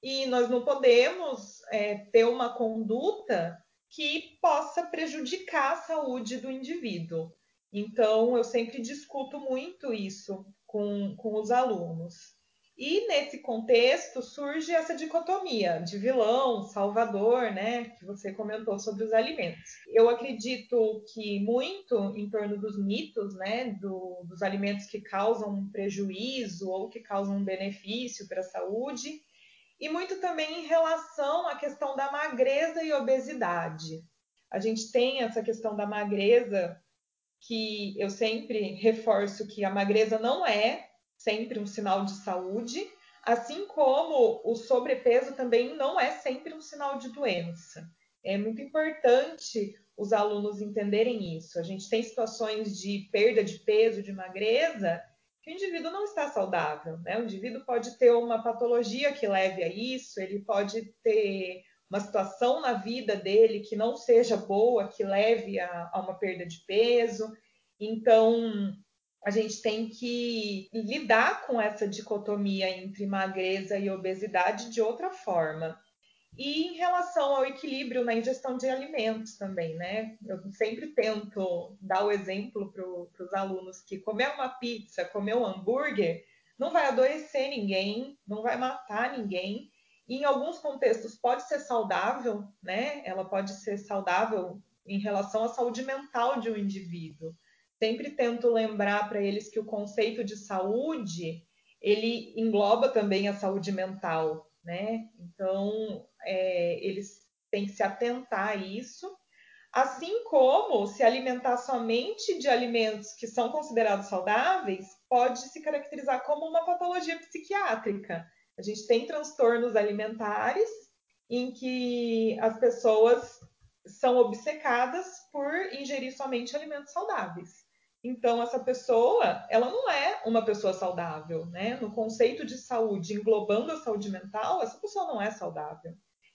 e nós não podemos é, ter uma conduta que possa prejudicar a saúde do indivíduo. Então, eu sempre discuto muito isso com, com os alunos. E nesse contexto surge essa dicotomia de vilão, salvador, né, que você comentou sobre os alimentos. Eu acredito que muito em torno dos mitos, né, do, dos alimentos que causam prejuízo ou que causam benefício para a saúde, e muito também em relação à questão da magreza e obesidade. A gente tem essa questão da magreza que eu sempre reforço que a magreza não é sempre um sinal de saúde, assim como o sobrepeso também não é sempre um sinal de doença. É muito importante os alunos entenderem isso. A gente tem situações de perda de peso, de magreza, que o indivíduo não está saudável. Né? O indivíduo pode ter uma patologia que leve a isso, ele pode ter uma situação na vida dele que não seja boa, que leve a, a uma perda de peso. Então, a gente tem que lidar com essa dicotomia entre magreza e obesidade de outra forma. E em relação ao equilíbrio na ingestão de alimentos também, né? Eu sempre tento dar o exemplo para os alunos que comer uma pizza, comer um hambúrguer, não vai adoecer ninguém, não vai matar ninguém. E em alguns contextos pode ser saudável, né? Ela pode ser saudável em relação à saúde mental de um indivíduo sempre tento lembrar para eles que o conceito de saúde ele engloba também a saúde mental, né? Então é, eles têm que se atentar a isso, assim como se alimentar somente de alimentos que são considerados saudáveis pode se caracterizar como uma patologia psiquiátrica. A gente tem transtornos alimentares em que as pessoas são obcecadas por ingerir somente alimentos saudáveis. Então, essa pessoa, ela não é uma pessoa saudável, né? No conceito de saúde, englobando a saúde mental, essa pessoa não é saudável.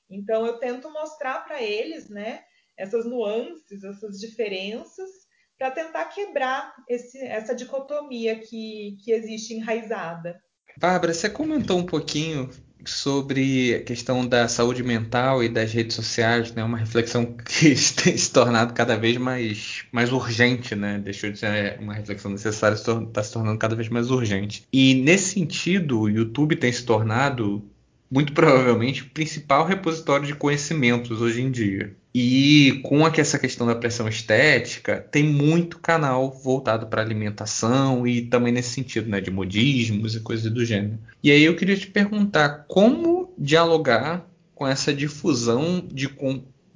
Então, eu tento mostrar para eles, né, essas nuances, essas diferenças, para tentar quebrar esse, essa dicotomia que, que existe enraizada. Bárbara, você comentou um pouquinho sobre a questão da saúde mental e das redes sociais, né? Uma reflexão <laughs> que tem se tornado cada vez mais, mais urgente, né? Deixou de ser uma reflexão necessária, está se tornando cada vez mais urgente. E nesse sentido, o YouTube tem se tornado muito provavelmente o principal repositório de conhecimentos hoje em dia. E com essa questão da pressão estética, tem muito canal voltado para alimentação e também nesse sentido, né, de modismos e coisas do gênero. E aí eu queria te perguntar como dialogar com essa difusão de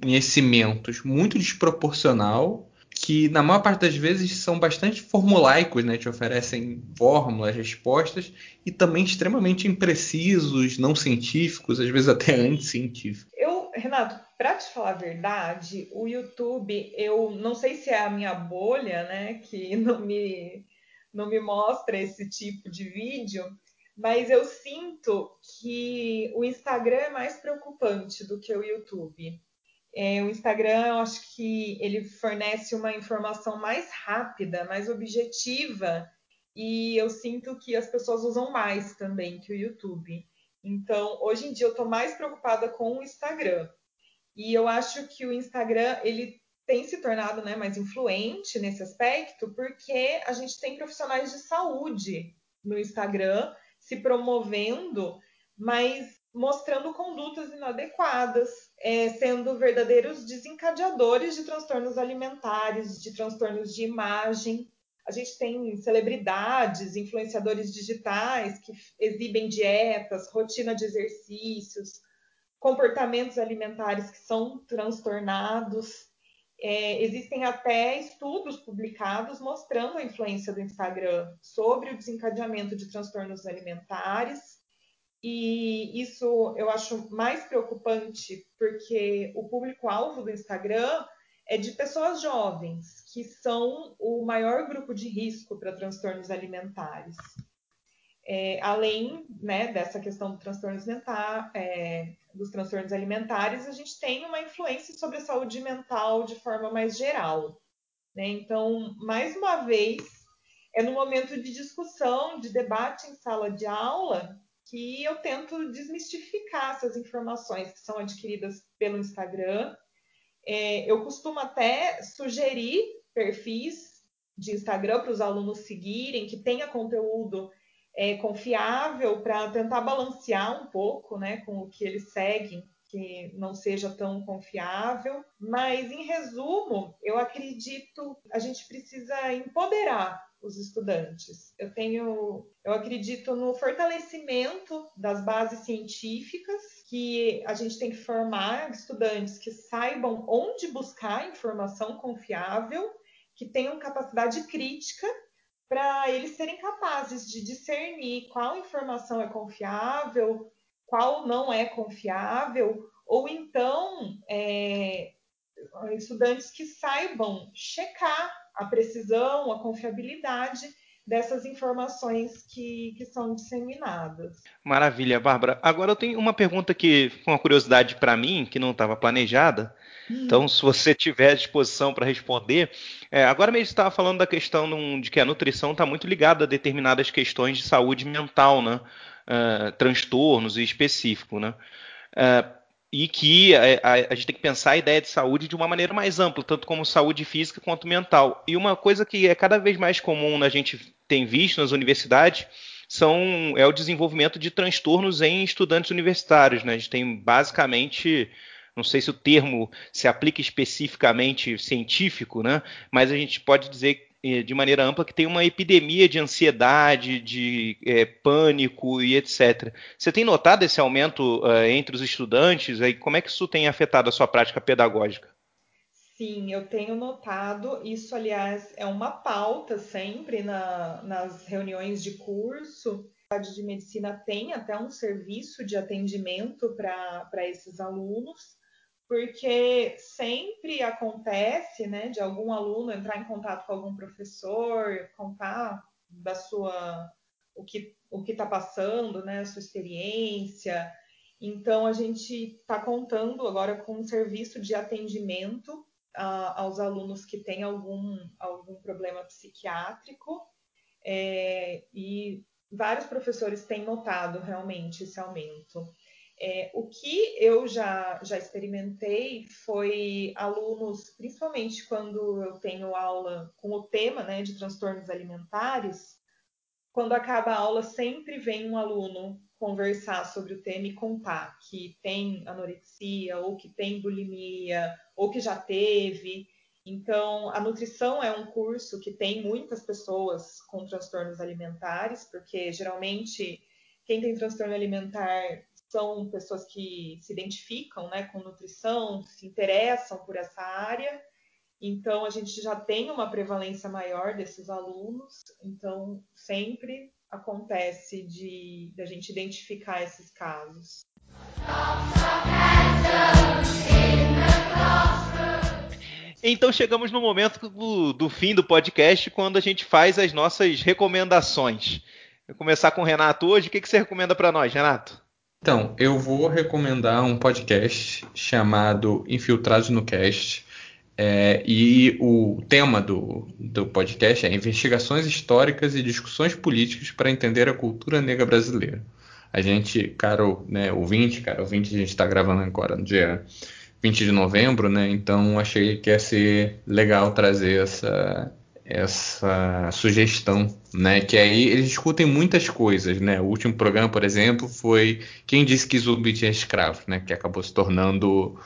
conhecimentos muito desproporcional que na maior parte das vezes são bastante formulaicos, né? Te oferecem fórmulas, respostas e também extremamente imprecisos, não científicos, às vezes até <laughs> anticientíficos. Eu, Renato, para te falar a verdade, o YouTube, eu não sei se é a minha bolha, né, que <laughs> não me não me mostra esse tipo de vídeo, mas eu sinto que o Instagram é mais preocupante do que o YouTube. É, o Instagram, eu acho que ele fornece uma informação mais rápida, mais objetiva, e eu sinto que as pessoas usam mais também que o YouTube. Então, hoje em dia, eu estou mais preocupada com o Instagram. E eu acho que o Instagram ele tem se tornado né, mais influente nesse aspecto, porque a gente tem profissionais de saúde no Instagram se promovendo, mas mostrando condutas inadequadas, é, sendo verdadeiros desencadeadores de transtornos alimentares, de transtornos de imagem. A gente tem celebridades, influenciadores digitais que exibem dietas, rotina de exercícios, comportamentos alimentares que são transtornados. É, existem até estudos publicados mostrando a influência do Instagram sobre o desencadeamento de transtornos alimentares. E isso eu acho mais preocupante porque o público-alvo do Instagram é de pessoas jovens, que são o maior grupo de risco para transtornos alimentares. É, além né, dessa questão do transtornos mental, é, dos transtornos alimentares, a gente tem uma influência sobre a saúde mental de forma mais geral. Né? Então, mais uma vez, é no momento de discussão, de debate em sala de aula, que eu tento desmistificar essas informações que são adquiridas pelo Instagram. É, eu costumo até sugerir perfis de Instagram para os alunos seguirem, que tenha conteúdo é, confiável para tentar balancear um pouco né, com o que eles seguem, que não seja tão confiável. Mas, em resumo, eu acredito a gente precisa empoderar os estudantes. Eu tenho, eu acredito no fortalecimento das bases científicas, que a gente tem que formar estudantes que saibam onde buscar informação confiável, que tenham capacidade crítica para eles serem capazes de discernir qual informação é confiável, qual não é confiável, ou então é, estudantes que saibam checar a precisão, a confiabilidade dessas informações que, que são disseminadas. Maravilha, Bárbara. Agora eu tenho uma pergunta que foi uma curiosidade para mim, que não estava planejada. Hum. Então, se você tiver disposição para responder, é, agora mesmo estava falando da questão de que a nutrição está muito ligada a determinadas questões de saúde mental, né? Uh, transtornos e específico, né? Uh, e que a, a, a, gente tem que pensar a ideia de saúde de uma maneira mais ampla, tanto como saúde física quanto mental. E uma coisa que é cada vez mais comum a gente tem visto nas universidades são é o desenvolvimento de transtornos em estudantes universitários. Né? A gente tem basicamente não sei se o termo se aplica especificamente científico, né? mas a gente pode dizer de maneira ampla que tem uma epidemia de ansiedade, de é, pânico e etc. Você tem notado esse aumento uh, entre os estudantes? Aí, como é que isso tem afetado a sua prática pedagógica? Sim, eu tenho notado. Isso, aliás, é uma pauta sempre na, nas reuniões de curso. A de medicina tem até um serviço de atendimento para esses alunos porque sempre acontece, né, de algum aluno entrar em contato com algum professor, contar da sua o que o que está passando, né, a sua experiência. Então a gente está contando agora com um serviço de atendimento a, aos alunos que têm algum algum problema psiquiátrico é, e vários professores têm notado realmente esse aumento. É, o que eu já, já experimentei foi alunos, principalmente quando eu tenho aula com o tema né, de transtornos alimentares, quando acaba a aula, sempre vem um aluno conversar sobre o tema e contar que tem anorexia, ou que tem bulimia, ou que já teve. Então, a nutrição é um curso que tem muitas pessoas com transtornos alimentares, porque geralmente quem tem transtorno alimentar são pessoas que se identificam né, com nutrição, se interessam por essa área. Então, a gente já tem uma prevalência maior desses alunos. Então, sempre acontece de, de a gente identificar esses casos. Então chegamos no momento do, do, fim do podcast, quando a gente faz as nossas recomendações. Vou começar com o Renato hoje. O que, que você recomenda para nós, Renato? Então, eu vou recomendar um podcast chamado Infiltrados no Cast. É, e o tema do, do podcast é Investigações Históricas e Discussões Políticas para Entender a Cultura Negra Brasileira. A gente, caro né, ouvinte, cara ouvinte, a gente está gravando agora no dia 20 de novembro, né? Então achei que ia ser legal trazer essa, essa sugestão, né? Que aí eles discutem muitas coisas, né? O último programa, por exemplo, foi quem disse que zumbi tinha escravo, né? Que acabou se tornando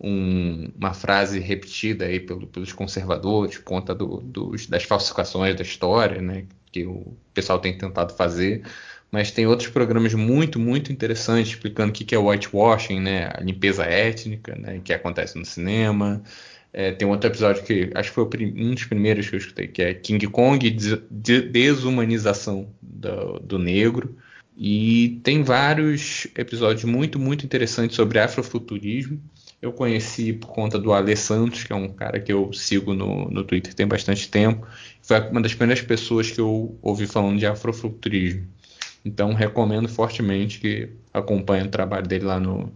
um, uma frase repetida aí pelo, pelos conservadores, por conta do, dos, das falsificações da história, né? Que o pessoal tem tentado fazer. Mas tem outros programas muito, muito interessantes explicando o que é whitewashing, né? A limpeza étnica, né? Que acontece no cinema. É, tem outro episódio que acho que foi um dos primeiros que eu escutei, que é King Kong de desumanização do, do negro. E tem vários episódios muito, muito interessantes sobre afrofuturismo. Eu conheci por conta do Ale Santos, que é um cara que eu sigo no, no Twitter tem bastante tempo. Foi uma das primeiras pessoas que eu ouvi falando de afrofuturismo. Então recomendo fortemente que acompanhe o trabalho dele lá no,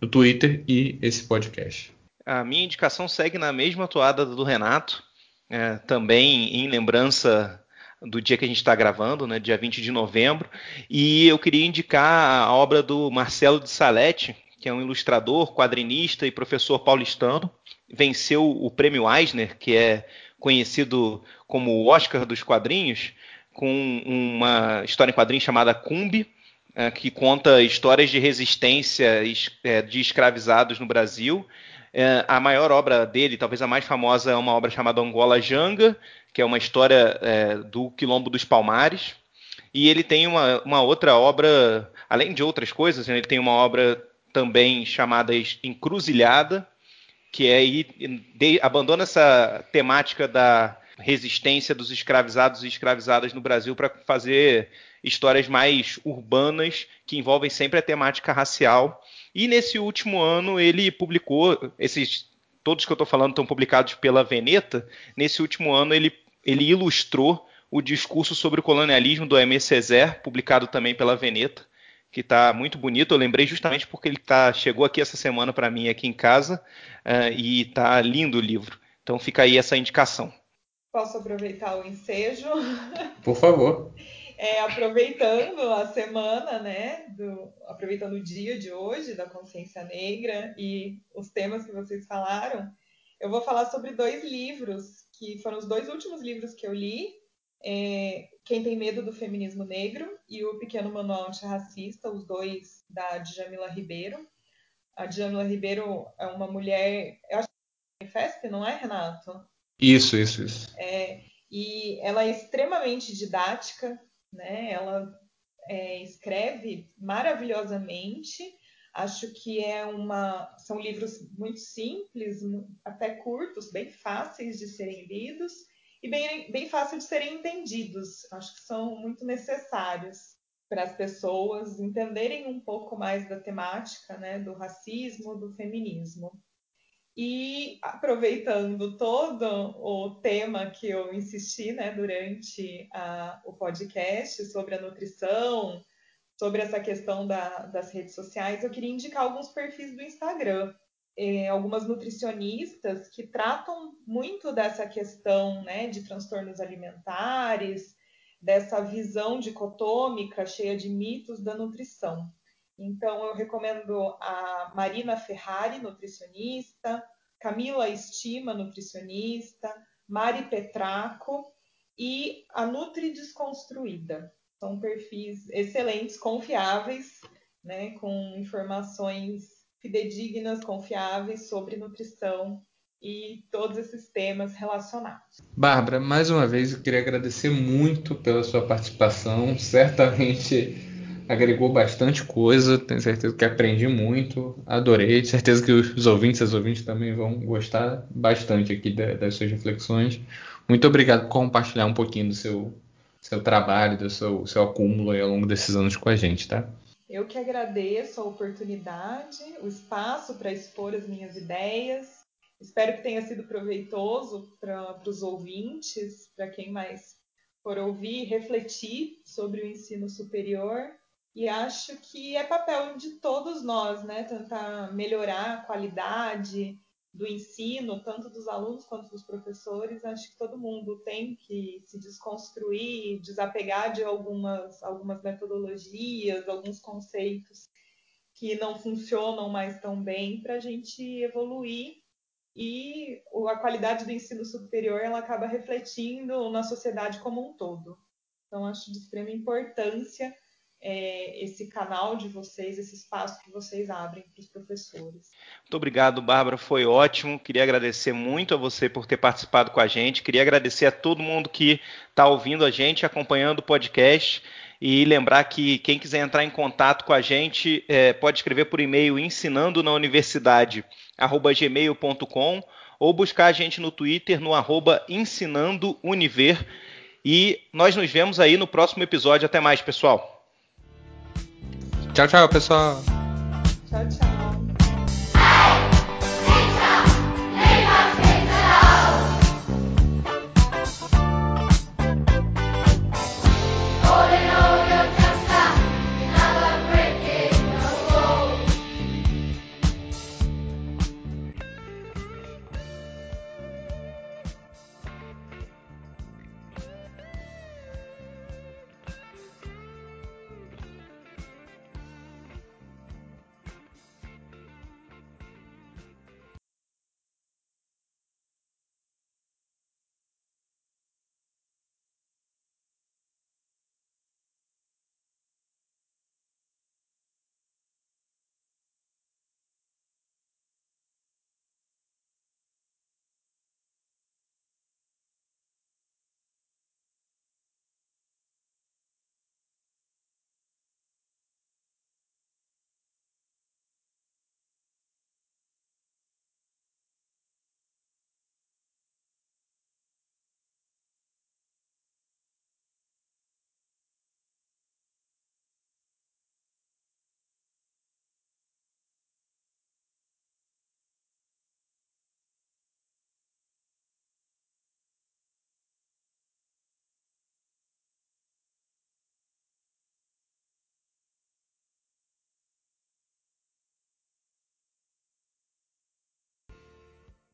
no Twitter e esse podcast. A minha indicação segue na mesma toada do Renato, é, também em lembrança do dia que a gente está gravando, né, dia 20 de novembro, e eu queria indicar a obra do Marcelo de Salete, que é um ilustrador, quadrinista e professor paulistano, venceu o prêmio Eisner, que é conhecido como o Oscar dos quadrinhos, com uma história em quadrinhos chamada Cumbi, é, que conta histórias de resistência é, de escravizados no Brasil é, a maior obra dele, talvez a mais famosa, é uma obra chamada Angola Janga, que é uma história é, do Quilombo dos Palmares. E ele tem uma, uma outra obra, além de outras coisas, né, ele tem uma obra também chamada Encruzilhada, que é de, abandona essa temática da resistência dos escravizados e escravizadas no Brasil para fazer histórias mais urbanas que envolvem sempre a temática racial e nesse último ano ele publicou esses todos que eu estou falando estão publicados pela Veneta. Nesse último ano ele ele ilustrou o discurso sobre o colonialismo do Aimé Césaire, publicado também pela Veneta, que está muito bonito. Eu lembrei justamente porque ele tá, chegou aqui essa semana para mim aqui em casa uh, e está lindo o livro. Então fica aí essa indicação. Posso aproveitar o ensejo? Por favor. <laughs> É, aproveitando a semana, né, do, aproveitando o dia de hoje da consciência negra e os temas que vocês falaram, eu vou falar sobre dois livros que foram os dois últimos livros que eu li, é, Quem tem medo do feminismo negro e o Pequeno Manual Antirracista, os dois da Djamila Ribeiro. A Djamila Ribeiro é uma mulher, eu acho que é manifesta, não é, Renato? Isso, isso, isso. É, e ela é extremamente didática, né? Ela é, escreve maravilhosamente. Acho que é uma, são livros muito simples, até curtos, bem fáceis de serem lidos e bem, bem fáceis de serem entendidos. Acho que são muito necessários para as pessoas entenderem um pouco mais da temática, né, do racismo, do feminismo. E aproveitando todo o tema que eu insisti né, durante a, o podcast sobre a nutrição, sobre essa questão da, das redes sociais, eu queria indicar alguns perfis do Instagram. É, algumas nutricionistas que tratam muito dessa questão né, de transtornos alimentares, dessa visão dicotômica cheia de mitos da nutrição. Então, eu recomendo a Marina Ferrari, nutricionista, Camila Estima, nutricionista, Mari Petraco e a Nutri Desconstruída. São perfis excelentes, confiáveis, né, com informações fidedignas, confiáveis sobre nutrição e todos esses temas relacionados. Bárbara, mais uma vez eu queria agradecer muito pela sua participação. Certamente agregou bastante coisa, tenho certeza que aprendi muito, adorei, tenho certeza que os ouvintes e as ouvintes também vão gostar bastante aqui das suas reflexões. Muito obrigado por compartilhar um pouquinho do seu, seu trabalho, do seu, seu acúmulo ao longo desses anos com a gente, tá? Eu que agradeço a oportunidade, o espaço para expor as minhas ideias. Espero que tenha sido proveitoso para os ouvintes, para quem mais for ouvir, refletir sobre o ensino superior e acho que é papel de todos nós, né, tentar melhorar a qualidade do ensino, tanto dos alunos quanto dos professores. Acho que todo mundo tem que se desconstruir, desapegar de algumas, algumas metodologias, alguns conceitos que não funcionam mais tão bem para a gente evoluir e a qualidade do ensino superior ela acaba refletindo na sociedade como um todo. Então, acho de extrema importância é, esse canal de vocês, esse espaço que vocês abrem para os professores. Muito obrigado, Bárbara, foi ótimo. Queria agradecer muito a você por ter participado com a gente. Queria agradecer a todo mundo que está ouvindo a gente, acompanhando o podcast. E lembrar que quem quiser entrar em contato com a gente é, pode escrever por e-mail ensinando na universidade gmail.com ou buscar a gente no Twitter no arroba ensinandouniver. E nós nos vemos aí no próximo episódio. Até mais, pessoal. Tchau, tchau, pessoal. Tchau, tchau.